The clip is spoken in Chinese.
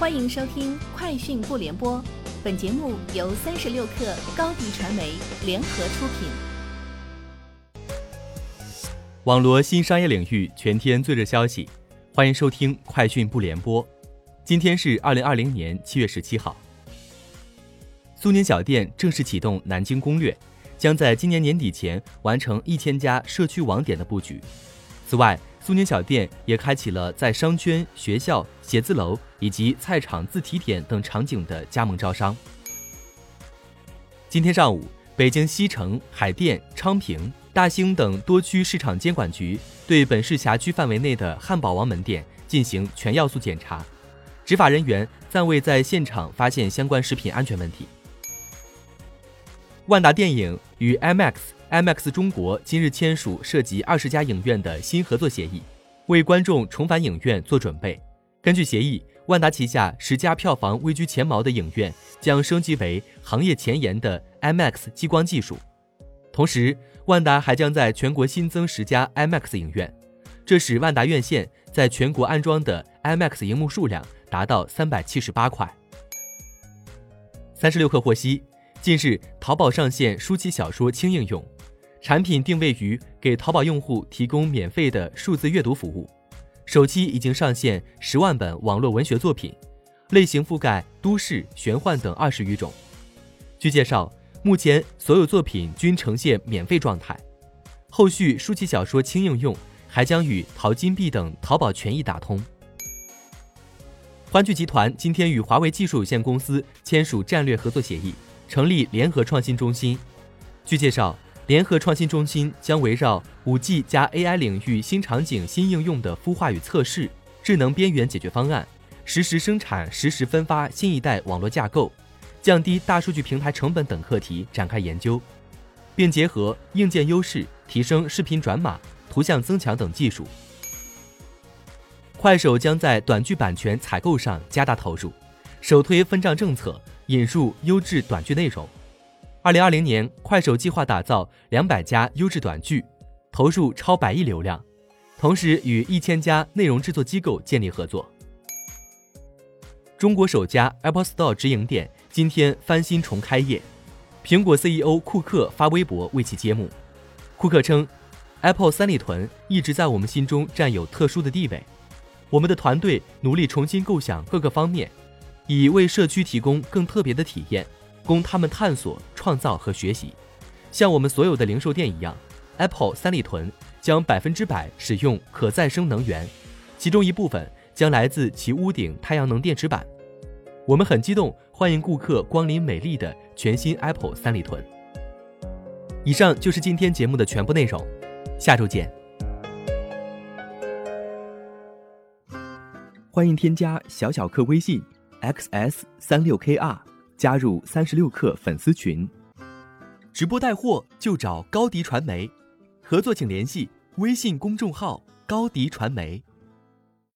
欢迎收听《快讯不联播》，本节目由三十六克高低传媒联合出品。网罗新商业领域全天最热消息，欢迎收听《快讯不联播》。今天是二零二零年七月十七号。苏宁小店正式启动南京攻略，将在今年年底前完成一千家社区网点的布局。此外，苏宁小店也开启了在商圈、学校、写字楼以及菜场自提点等场景的加盟招商。今天上午，北京西城、海淀、昌平、大兴等多区市场监管局对本市辖区范围内的汉堡王门店进行全要素检查，执法人员暂未在现场发现相关食品安全问题。万达电影与 IMAX。IMAX 中国今日签署涉及二十家影院的新合作协议，为观众重返影院做准备。根据协议，万达旗下十家票房位居前茅的影院将升级为行业前沿的 IMAX 激光技术。同时，万达还将在全国新增十家 IMAX 影院，这使万达院线在全国安装的 IMAX 荧幕数量达到三百七十八块。三十六氪获悉，近日淘宝上线书旗小说轻应用。产品定位于给淘宝用户提供免费的数字阅读服务，首期已经上线十万本网络文学作品，类型覆盖都市、玄幻等二十余种。据介绍，目前所有作品均呈现免费状态，后续书籍小说轻应用还将与淘金币等淘宝权益打通。欢聚集团今天与华为技术有限公司签署战略合作协议，成立联合创新中心。据介绍。联合创新中心将围绕五 G 加 AI 领域新场景、新应用的孵化与测试、智能边缘解决方案、实时生产、实时分发新一代网络架构、降低大数据平台成本等课题展开研究，并结合硬件优势提升视频转码、图像增强等技术。快手将在短剧版权采购上加大投入，首推分账政策，引入优质短剧内容。二零二零年，快手计划打造两百家优质短剧，投入超百亿流量，同时与一千家内容制作机构建立合作。中国首家 Apple Store 直营店今天翻新重开业，苹果 CEO 库克发微博为其揭幕。库克称：“Apple 三里屯一直在我们心中占有特殊的地位，我们的团队努力重新构想各个方面，以为社区提供更特别的体验。”供他们探索、创造和学习，像我们所有的零售店一样，Apple 三里屯将百分之百使用可再生能源，其中一部分将来自其屋顶太阳能电池板。我们很激动，欢迎顾客光临美丽的全新 Apple 三里屯。以上就是今天节目的全部内容，下周见。欢迎添加小小客微信：xs 三六 kr。加入三十六氪粉丝群，直播带货就找高迪传媒，合作请联系微信公众号高迪传媒。